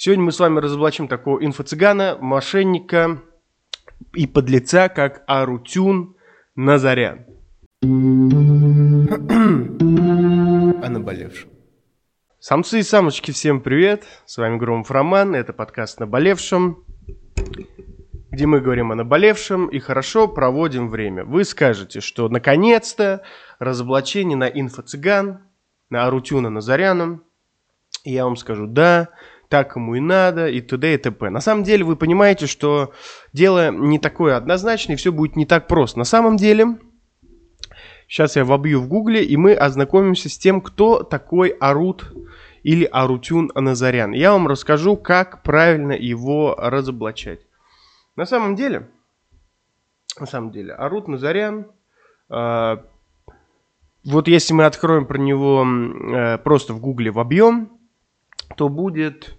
Сегодня мы с вами разоблачим такого инфо-цыгана, мошенника и подлеца, как Арутюн Назарян. О наболевшем. Самцы и самочки, всем привет! С вами Громов Роман, это подкаст «Наболевшем», где мы говорим о наболевшем и хорошо проводим время. Вы скажете, что наконец-то разоблачение на инфо-цыган, на Арутюна Назаряна. И я вам скажу, да, так ему и надо, и т.д. и т.п. На самом деле вы понимаете, что дело не такое однозначное, и все будет не так просто. На самом деле, сейчас я вобью в гугле, и мы ознакомимся с тем, кто такой Арут или Арутюн Назарян. Я вам расскажу, как правильно его разоблачать. На самом деле, на самом деле, Арут Назарян, э, вот если мы откроем про него э, просто в гугле в объем, то будет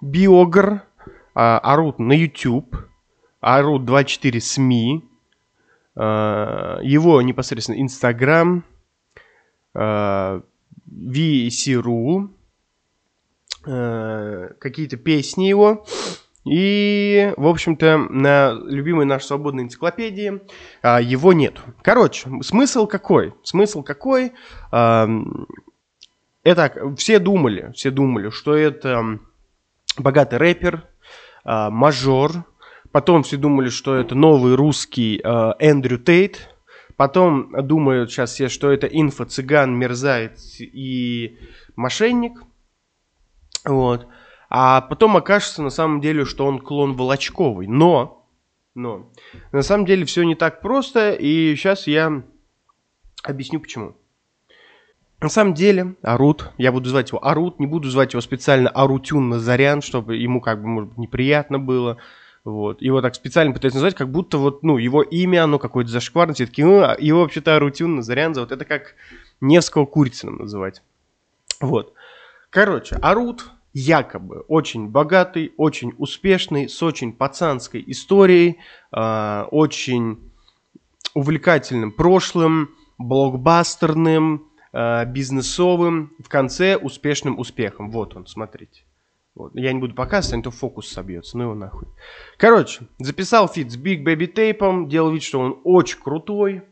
биогр э, Арут на YouTube, Арут 24 СМИ, э, его непосредственно Инстаграм, VC.ru, э, какие-то песни его, и, в общем-то, на любимой нашей свободной энциклопедии а, его нет. Короче, смысл какой? Смысл какой? А, это все думали, все думали, что это богатый рэпер, а, мажор. Потом все думали, что это новый русский а, Эндрю Тейт. Потом думают сейчас все, что это инфо-цыган, мерзавец и мошенник. Вот. А потом окажется на самом деле, что он клон Волочковый. Но, но, на самом деле все не так просто, и сейчас я объясню почему. На самом деле, Арут, я буду звать его Арут, не буду звать его специально Арутюн Назарян, чтобы ему как бы, может быть, неприятно было. Вот. Его так специально пытаются назвать, как будто вот, ну, его имя, оно какое-то зашкварное, все такие, ну, а его вообще-то Арутюн Назарян зовут. Это как Невского Курицыным называть. Вот. Короче, Арут якобы очень богатый, очень успешный, с очень пацанской историей, э, очень увлекательным прошлым, блокбастерным, бизнесовым, в конце успешным успехом. Вот он, смотрите. Вот. Я не буду показывать, а то фокус собьется, ну его нахуй. Короче, записал фит с Big Baby Tape, делал вид, что он очень крутой,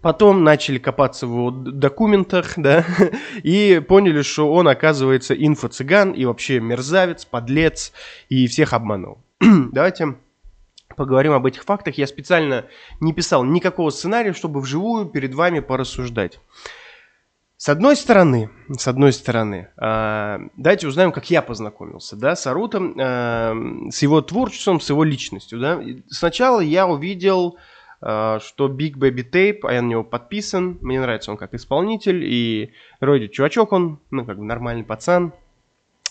Потом начали копаться в его документах, да, и поняли, что он, оказывается, инфо-цыган и вообще мерзавец, подлец, и всех обманул. Давайте поговорим об этих фактах. Я специально не писал никакого сценария, чтобы вживую перед вами порассуждать. С одной стороны, с одной стороны, э, давайте узнаем, как я познакомился, да, с Арутом, э, с его творчеством, с его личностью, да. Сначала я увидел Э, что Big Baby Tape, а я на него подписан, мне нравится он как исполнитель, и вроде чувачок он, ну, как бы нормальный пацан,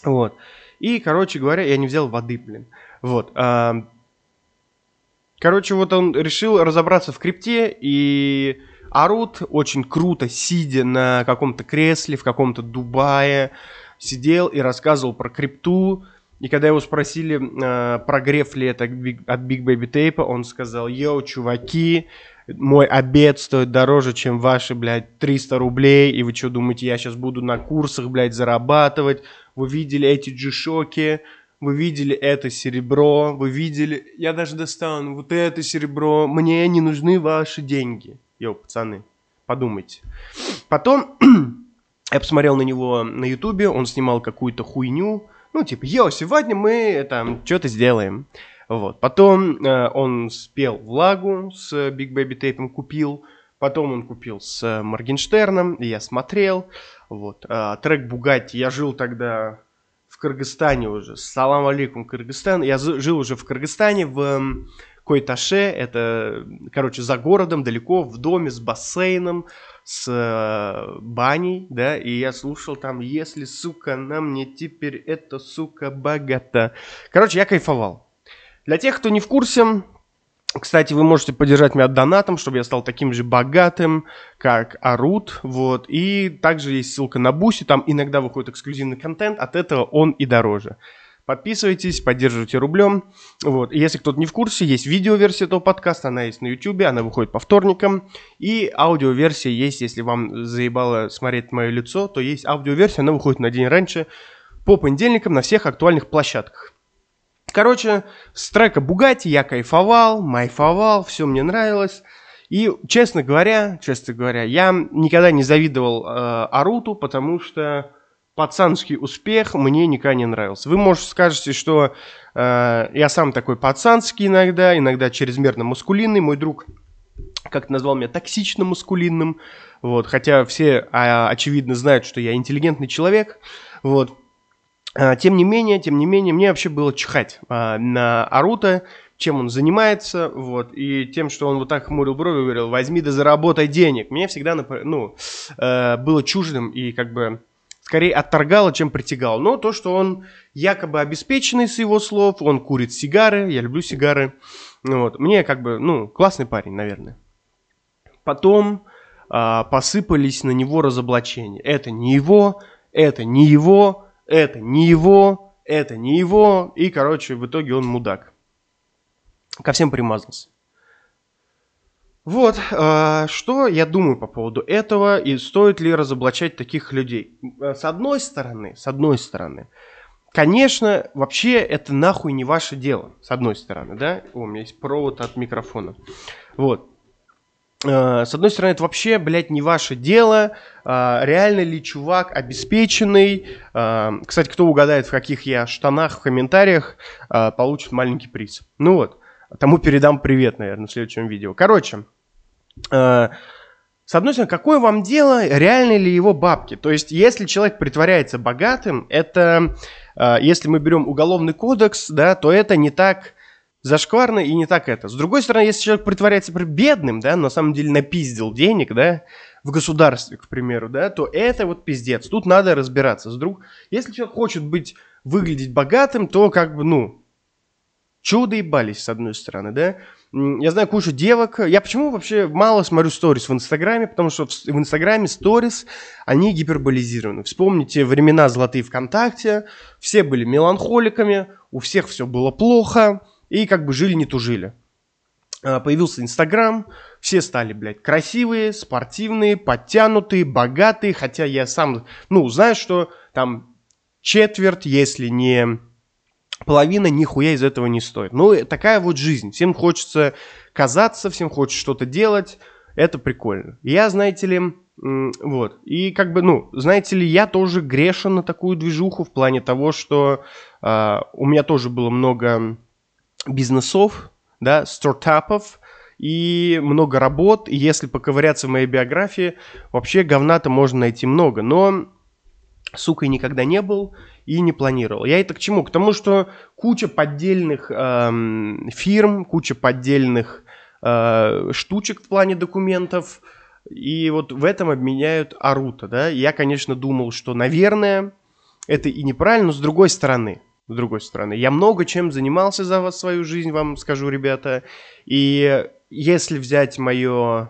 вот. И, короче говоря, я не взял воды, блин, вот. А, короче, вот он решил разобраться в крипте, и Арут очень круто, сидя на каком-то кресле в каком-то Дубае, сидел и рассказывал про крипту, и когда его спросили, э, прогрев ли это от Big Baby Tape, он сказал, йоу, чуваки, мой обед стоит дороже, чем ваши, блядь, 300 рублей, и вы что думаете, я сейчас буду на курсах, блядь, зарабатывать? Вы видели эти джишоки, вы видели это серебро, вы видели... Я даже достану вот это серебро, мне не нужны ваши деньги. Йоу, пацаны, подумайте. Потом я посмотрел на него на ютубе, он снимал какую-то хуйню, ну, типа, йо, сегодня мы там что-то сделаем. Вот. Потом э, он спел «Влагу» с Big Baby Tape, купил. Потом он купил с Моргенштерном, и я смотрел. Вот. А, трек «Бугатти». Я жил тогда в Кыргызстане уже. Салам алейкум, Кыргызстан. Я жил уже в Кыргызстане, в Койташе. Это, короче, за городом, далеко, в доме с бассейном с э, баней, да, и я слушал там, если, сука, на мне теперь эта, сука, богата. Короче, я кайфовал. Для тех, кто не в курсе, кстати, вы можете поддержать меня донатом, чтобы я стал таким же богатым, как Арут, вот. И также есть ссылка на Буси, там иногда выходит эксклюзивный контент, от этого он и дороже. Подписывайтесь, поддерживайте рублем. Вот. И если кто-то не в курсе, есть видеоверсия этого подкаста, она есть на YouTube, она выходит по вторникам. И аудиоверсия есть, если вам заебало смотреть мое лицо, то есть аудиоверсия, она выходит на день раньше. по понедельникам на всех актуальных площадках. Короче, с трека Бугати я кайфовал, майфовал, все мне нравилось. И, честно говоря, честно говоря, я никогда не завидовал э, Аруту, потому что пацанский успех мне никогда не нравился. Вы, может, скажете, что э, я сам такой пацанский иногда, иногда чрезмерно маскулинный. Мой друг как назвал меня токсично-маскулинным, вот, хотя все, а, очевидно, знают, что я интеллигентный человек, вот. А, тем не менее, тем не менее, мне вообще было чихать а, на Арута, чем он занимается, вот, и тем, что он вот так хмурил брови и говорил, возьми да заработай денег. Мне всегда, ну, э, было чуждым и как бы скорее отторгало, чем притягало. Но то, что он якобы обеспеченный с его слов, он курит сигары, я люблю сигары, вот, мне как бы, ну, классный парень, наверное. Потом э, посыпались на него разоблачения. Это не его, это не его, это не его, это не его. И, короче, в итоге он мудак. Ко всем примазался. Вот, э, что я думаю по поводу этого и стоит ли разоблачать таких людей. С одной стороны, с одной стороны, конечно, вообще это нахуй не ваше дело, с одной стороны, да? О, у меня есть провод от микрофона. Вот. Э, с одной стороны, это вообще, блядь, не ваше дело, э, реально ли чувак обеспеченный. Э, кстати, кто угадает, в каких я штанах в комментариях, получит маленький приз. Ну вот, тому передам привет, наверное, в следующем видео. Короче, с одной стороны, какое вам дело, реально ли его бабки? То есть, если человек притворяется богатым, это, если мы берем уголовный кодекс, да, то это не так зашкварно и не так это. С другой стороны, если человек притворяется бедным, да, на самом деле напиздил денег, да, в государстве, к примеру, да, то это вот пиздец. Тут надо разбираться. С друг... Если человек хочет быть, выглядеть богатым, то как бы, ну, чудо ебались, с одной стороны, да. Я знаю кучу девок. Я почему вообще мало смотрю сторис в Инстаграме? Потому что в, в Инстаграме сторис, они гиперболизированы. Вспомните времена золотые ВКонтакте. Все были меланхоликами, у всех все было плохо и как бы жили не тужили. А, появился Инстаграм, все стали, блядь, красивые, спортивные, подтянутые, богатые, хотя я сам, ну, знаю, что там четверть, если не половина, нихуя из этого не стоит. Ну, такая вот жизнь. Всем хочется казаться, всем хочется что-то делать. Это прикольно. Я, знаете ли, вот. И как бы, ну, знаете ли, я тоже грешен на такую движуху в плане того, что э, у меня тоже было много бизнесов, да, стартапов и много работ. И если поковыряться в моей биографии, вообще говна-то можно найти много. Но сукой никогда не был и не планировал. Я это к чему? К тому, что куча поддельных эм, фирм, куча поддельных э, штучек в плане документов, и вот в этом обменяют Арута, да. Я, конечно, думал, что, наверное, это и неправильно, но с другой стороны, с другой стороны. Я много чем занимался за вас свою жизнь, вам скажу, ребята. И если взять мое э,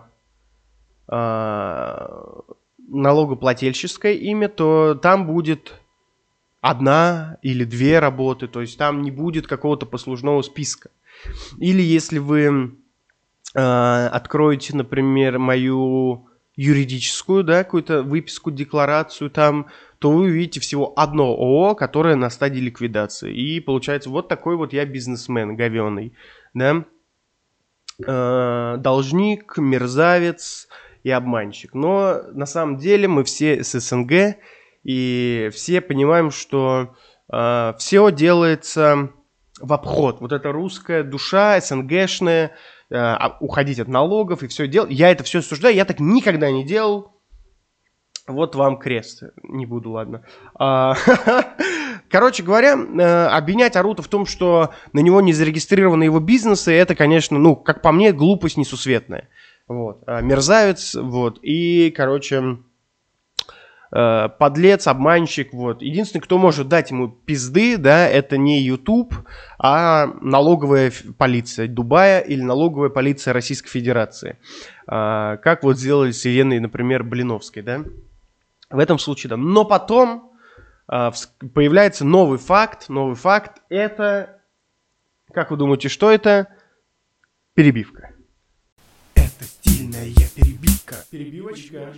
а, налогоплательческое имя, то там будет одна или две работы, то есть там не будет какого-то послужного списка. Или если вы э, откроете, например, мою юридическую, да, какую-то выписку, декларацию там, то вы увидите всего одно ООО, которое на стадии ликвидации. И получается, вот такой вот я бизнесмен говеный, да. Э, должник, мерзавец и обманщик. Но на самом деле мы все с СНГ, и все понимаем, что э, все делается в обход. Вот эта русская душа, СНГшная, Э, а, уходить от налогов и все делать. Я это все осуждаю, я так никогда не делал. Вот вам крест. Не буду, ладно. А, короче говоря, э, обвинять Арута в том, что на него не зарегистрированы его бизнесы, это, конечно, ну, как по мне, глупость несусветная. Вот. А, мерзавец, вот. И, короче, э, подлец, обманщик, вот. Единственный, кто может дать ему пизды, да, это не YouTube, а налоговая полиция Дубая или налоговая полиция Российской Федерации. Э, как вот сделали с Еленой, например, Блиновской, да. В этом случае, да. Но потом э, появляется новый факт, новый факт, это, как вы думаете, что это? Перебивка. Это стильная перебивка. Перебивочка.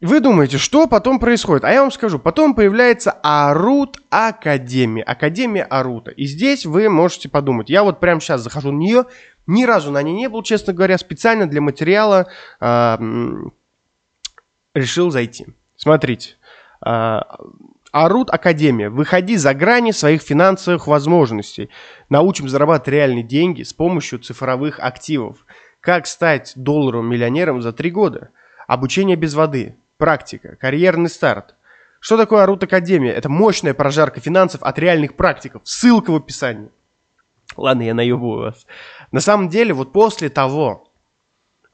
вы думаете, что потом происходит? А я вам скажу, потом появляется Арут Академия, Академия Арута. И здесь вы можете подумать, я вот прямо сейчас захожу на нее, ни разу на ней не был, честно говоря, специально для материала э, решил зайти. Смотрите, Арут Академия. Выходи за грани своих финансовых возможностей. Научим зарабатывать реальные деньги с помощью цифровых активов. Как стать долларовым миллионером за три года? Обучение без воды Практика. Карьерный старт. Что такое Арут Академия? Это мощная прожарка финансов от реальных практиков. Ссылка в описании. Ладно, я наебываю вас. На самом деле, вот после того...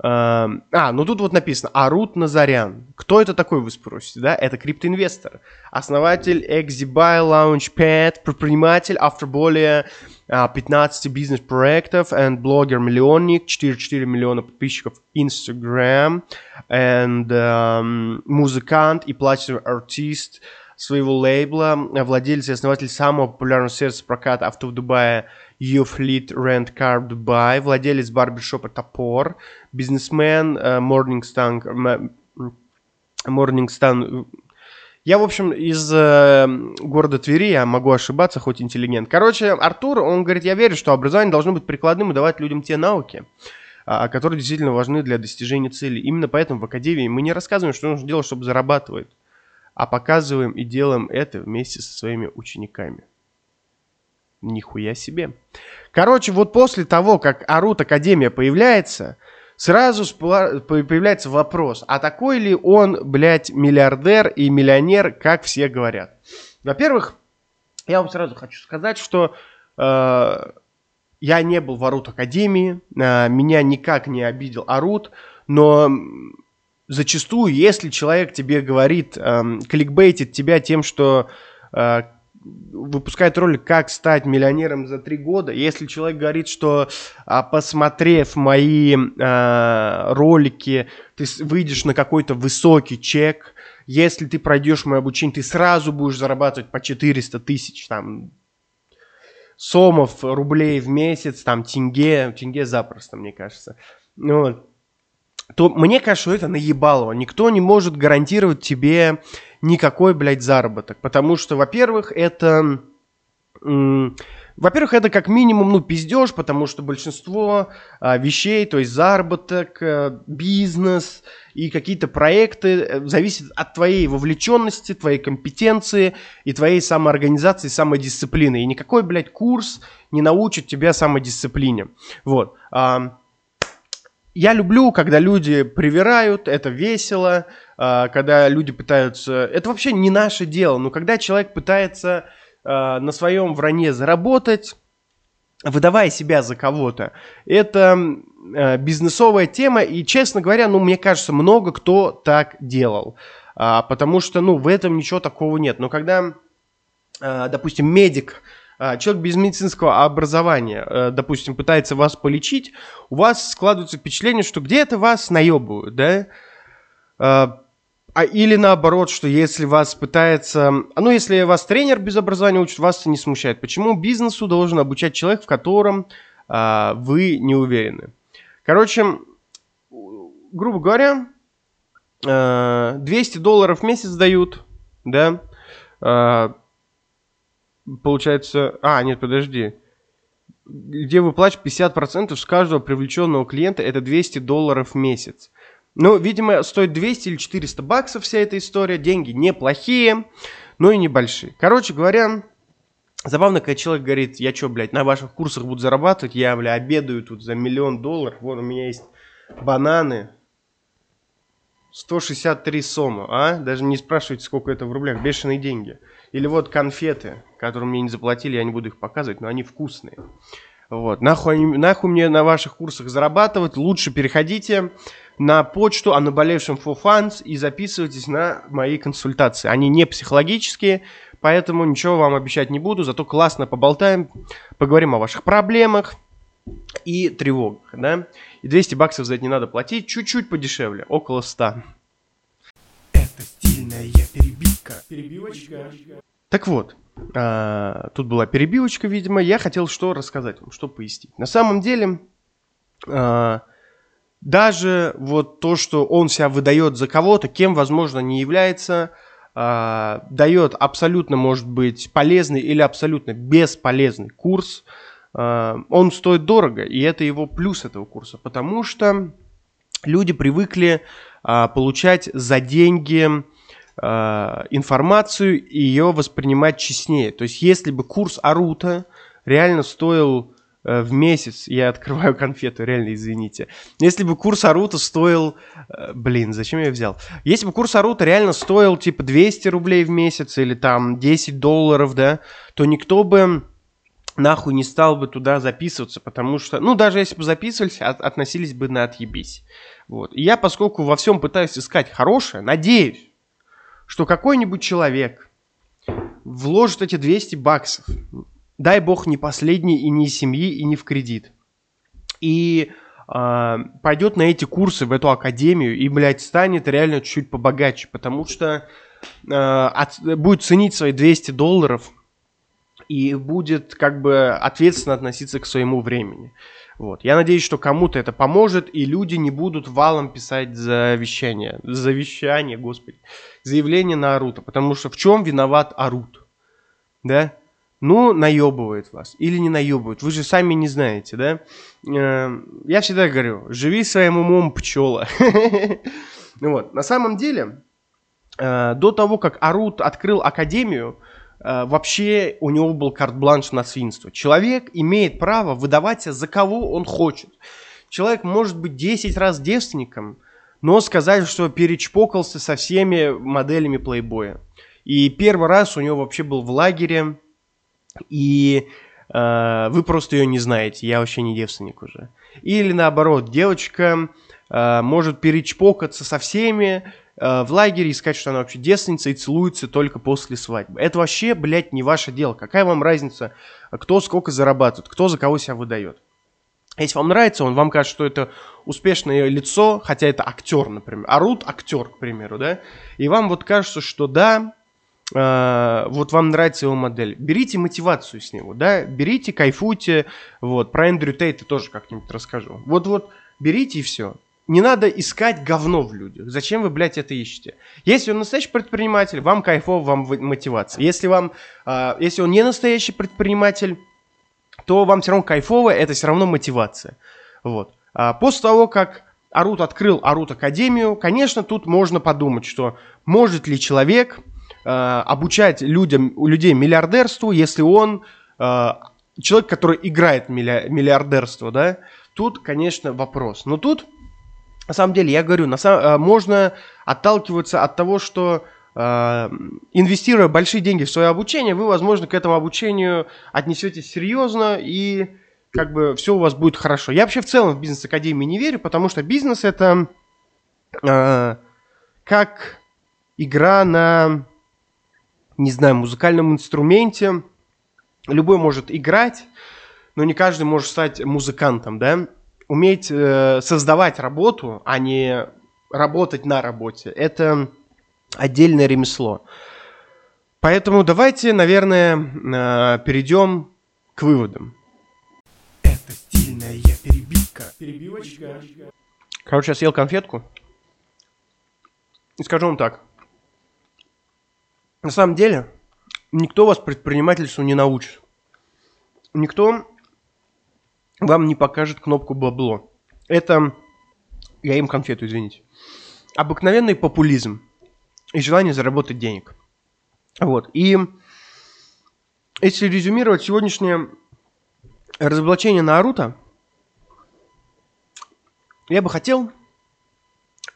Э, а, ну тут вот написано Арут Назарян. Кто это такой, вы спросите, да? Это криптоинвестор. Основатель ExiBuy Launchpad, предприниматель, автор более 15 бизнес-проектов and блогер-миллионник, 4,4 миллиона подписчиков Instagram, and um, музыкант и платиновый артист своего лейбла, владелец и основатель самого популярного сервиса проката авто в Дубае Rent Car Dubai, владелец барбершопа Топор, бизнесмен uh, Morningstar, Morningstar я, в общем, из э, города Твери, я могу ошибаться, хоть интеллигент. Короче, Артур, он говорит, я верю, что образование должно быть прикладным и давать людям те науки, а, которые действительно важны для достижения цели. Именно поэтому в Академии мы не рассказываем, что нужно делать, чтобы зарабатывать, а показываем и делаем это вместе со своими учениками. Нихуя себе. Короче, вот после того, как Арут Академия появляется, сразу появляется вопрос, а такой ли он, блядь, миллиардер и миллионер, как все говорят? Во-первых, я вам сразу хочу сказать, что э, я не был в Арут Академии, э, меня никак не обидел Арут, но зачастую, если человек тебе говорит, э, кликбейтит тебя тем, что э, выпускает ролик «Как стать миллионером за три года». Если человек говорит, что а, посмотрев мои а, ролики, ты выйдешь на какой-то высокий чек, если ты пройдешь мое обучение, ты сразу будешь зарабатывать по 400 тысяч, там, сомов, рублей в месяц, там, тенге, тенге запросто, мне кажется. Ну вот то мне кажется, что это наебалово. Никто не может гарантировать тебе никакой, блядь, заработок. Потому что, во-первых, это... Во-первых, это как минимум, ну, пиздеж, потому что большинство а, вещей, то есть заработок, а, бизнес и какие-то проекты э, зависят от твоей вовлеченности, твоей компетенции и твоей самоорганизации, самодисциплины. И никакой, блядь, курс не научит тебя самодисциплине. Вот. А, я люблю, когда люди привирают, это весело, а, когда люди пытаются... Это вообще не наше дело, но когда человек пытается а, на своем вранье заработать, выдавая себя за кого-то, это а, бизнесовая тема, и, честно говоря, ну, мне кажется, много кто так делал, потому что, ну, в этом ничего такого нет. Но когда, допустим, медик человек без медицинского образования, э, допустим, пытается вас полечить, у вас складывается впечатление, что где-то вас наебывают, да? А, а или наоборот, что если вас пытается... Ну, если вас тренер без образования учит, вас это не смущает. Почему бизнесу должен обучать человек, в котором а, вы не уверены? Короче, грубо говоря, 200 долларов в месяц дают, да, получается... А, нет, подожди. Где вы платите 50% с каждого привлеченного клиента, это 200 долларов в месяц. Ну, видимо, стоит 200 или 400 баксов вся эта история. Деньги неплохие, но и небольшие. Короче говоря, забавно, когда человек говорит, я что, блядь, на ваших курсах буду зарабатывать, я, бля, обедаю тут за миллион долларов, вот у меня есть бананы, 163 сома, а? Даже не спрашивайте, сколько это в рублях, бешеные деньги. Или вот конфеты, которые мне не заплатили, я не буду их показывать, но они вкусные. Вот. Нахуй, нахуй мне на ваших курсах зарабатывать, лучше переходите на почту о наболевшем for funds и записывайтесь на мои консультации. Они не психологические, поэтому ничего вам обещать не буду, зато классно поболтаем, поговорим о ваших проблемах и тревогах, да. И 200 баксов за это не надо платить, чуть-чуть подешевле, около 100. Перебивочка. Так вот, а, тут была перебивочка, видимо. Я хотел что рассказать вам, что пояснить. На самом деле, а, даже вот то, что он себя выдает за кого-то, кем, возможно, не является, э, дает абсолютно, может быть, полезный или абсолютно бесполезный курс, э, он стоит дорого, и это его плюс этого курса, потому что люди привыкли э, получать за деньги информацию и ее воспринимать честнее. То есть, если бы курс Арута реально стоил Э, в месяц я открываю конфету, реально извините. Если бы курс Арута стоил... Э, блин, зачем я взял? Если бы курс Арута реально стоил типа 200 рублей в месяц или там 10 долларов, да, то никто бы нахуй не стал бы туда записываться, потому что, ну, даже если бы записывались, от, относились бы на отъебись. Вот. И я, поскольку во всем пытаюсь искать хорошее, надеюсь, что какой-нибудь человек вложит эти 200 баксов дай бог, не последний и не из семьи, и не в кредит. И э, пойдет на эти курсы, в эту академию, и, блядь, станет реально чуть-чуть побогаче, потому что э, от, будет ценить свои 200 долларов и будет как бы ответственно относиться к своему времени. Вот. Я надеюсь, что кому-то это поможет, и люди не будут валом писать завещание, завещание, господи, заявление на Арута, потому что в чем виноват Арут? Да? ну, наебывает вас или не наебывает. Вы же сами не знаете, да? Э, я всегда говорю, живи своим умом, пчела. Вот. На самом деле, э, до того, как Арут открыл академию, вообще у него был карт-бланш на свинство. Человек имеет право выдаваться за кого он хочет. Человек может быть 10 раз девственником, но сказать, что перечпокался со всеми моделями плейбоя. И первый раз у него вообще был в лагере, и э, вы просто ее не знаете, я вообще не девственник уже. Или наоборот, девочка э, может перечпокаться со всеми э, в лагере и сказать, что она вообще девственница и целуется только после свадьбы. Это вообще, блядь, не ваше дело. Какая вам разница, кто сколько зарабатывает, кто за кого себя выдает. Если вам нравится, он вам кажется, что это успешное лицо, хотя это актер, например. Арут актер, к примеру, да? И вам вот кажется, что да, Uh, вот вам нравится его модель, берите мотивацию с него, да, берите, кайфуйте, вот, про Эндрю Тейта тоже как-нибудь расскажу. Вот-вот, берите и все. Не надо искать говно в людях. Зачем вы, блядь, это ищете? Если он настоящий предприниматель, вам кайфово, вам мотивация. Если, вам, uh, если он не настоящий предприниматель, то вам все равно кайфово, это все равно мотивация. Вот. Uh, после того, как Арут открыл Арут Академию, конечно, тут можно подумать, что может ли человек Э, обучать людям, людей миллиардерству, если он э, человек, который играет миллиардерство, да, тут, конечно, вопрос. Но тут, на самом деле, я говорю, на самом, э, можно отталкиваться от того, что инвестируя большие деньги в свое обучение, вы, возможно, к этому обучению отнесетесь серьезно и как бы все у вас будет хорошо. Я вообще в целом в бизнес-академии не верю, потому что бизнес это э, как игра на не знаю, музыкальном инструменте. Любой может играть, но не каждый может стать музыкантом, да? Уметь э, создавать работу, а не работать на работе, это отдельное ремесло. Поэтому давайте, наверное, э, перейдем к выводам. Это стильная перебивка. Перебивочка. Короче, я съел конфетку. И скажу вам так. На самом деле, никто вас предпринимательству не научит. Никто вам не покажет кнопку бабло. Это, я им конфету, извините. Обыкновенный популизм и желание заработать денег. Вот. И если резюмировать сегодняшнее разоблачение Наруто, я бы хотел,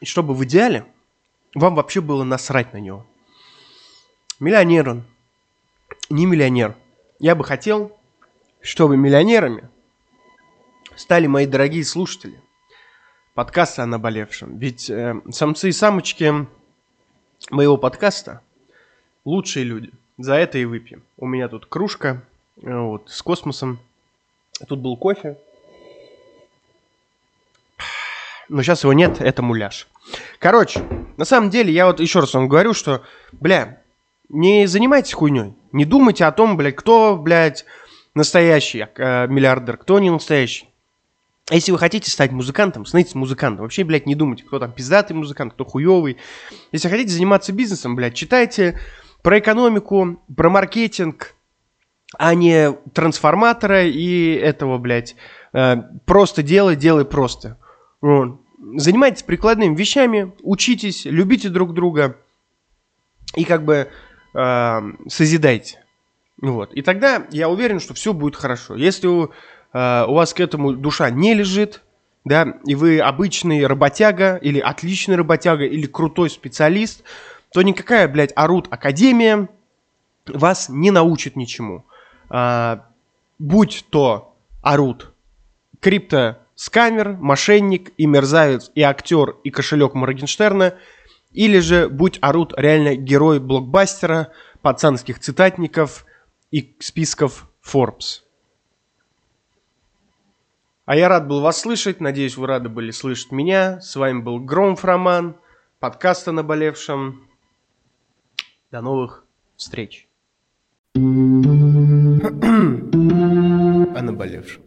чтобы в идеале вам вообще было насрать на него. Миллионер он. Не миллионер. Я бы хотел, чтобы миллионерами стали мои дорогие слушатели подкаста о наболевшем. Ведь э, самцы и самочки моего подкаста лучшие люди. За это и выпьем. У меня тут кружка э, вот, с космосом. Тут был кофе. Но сейчас его нет, это муляж. Короче, на самом деле, я вот еще раз вам говорю, что, бля, не занимайтесь хуйней. Не думайте о том, блядь, кто, блядь, настоящий э, миллиардер, кто не настоящий. А если вы хотите стать музыкантом, становитесь музыкантом. Вообще, блядь, не думайте, кто там пиздатый музыкант, кто хуёвый. Если хотите заниматься бизнесом, блядь, читайте про экономику, про маркетинг, а не трансформатора и этого, блядь, э, просто делай, делай просто. Занимайтесь прикладными вещами, учитесь, любите друг друга и как бы э, созидайте. Вот. И тогда я уверен, что все будет хорошо. Если у Э, у вас к этому душа не лежит, да, и вы обычный работяга, или отличный работяга, или крутой специалист, то никакая, блядь, орут академия вас не научит ничему. А, будь то орут крипто скамер, мошенник и мерзавец, и актер, и кошелек Моргенштерна, или же будь орут реально герой блокбастера, пацанских цитатников и списков Forbes. А я рад был вас слышать. Надеюсь, вы рады были слышать меня. С вами был Громов Роман. Подкаст о наболевшем. До новых встреч. о наболевшем.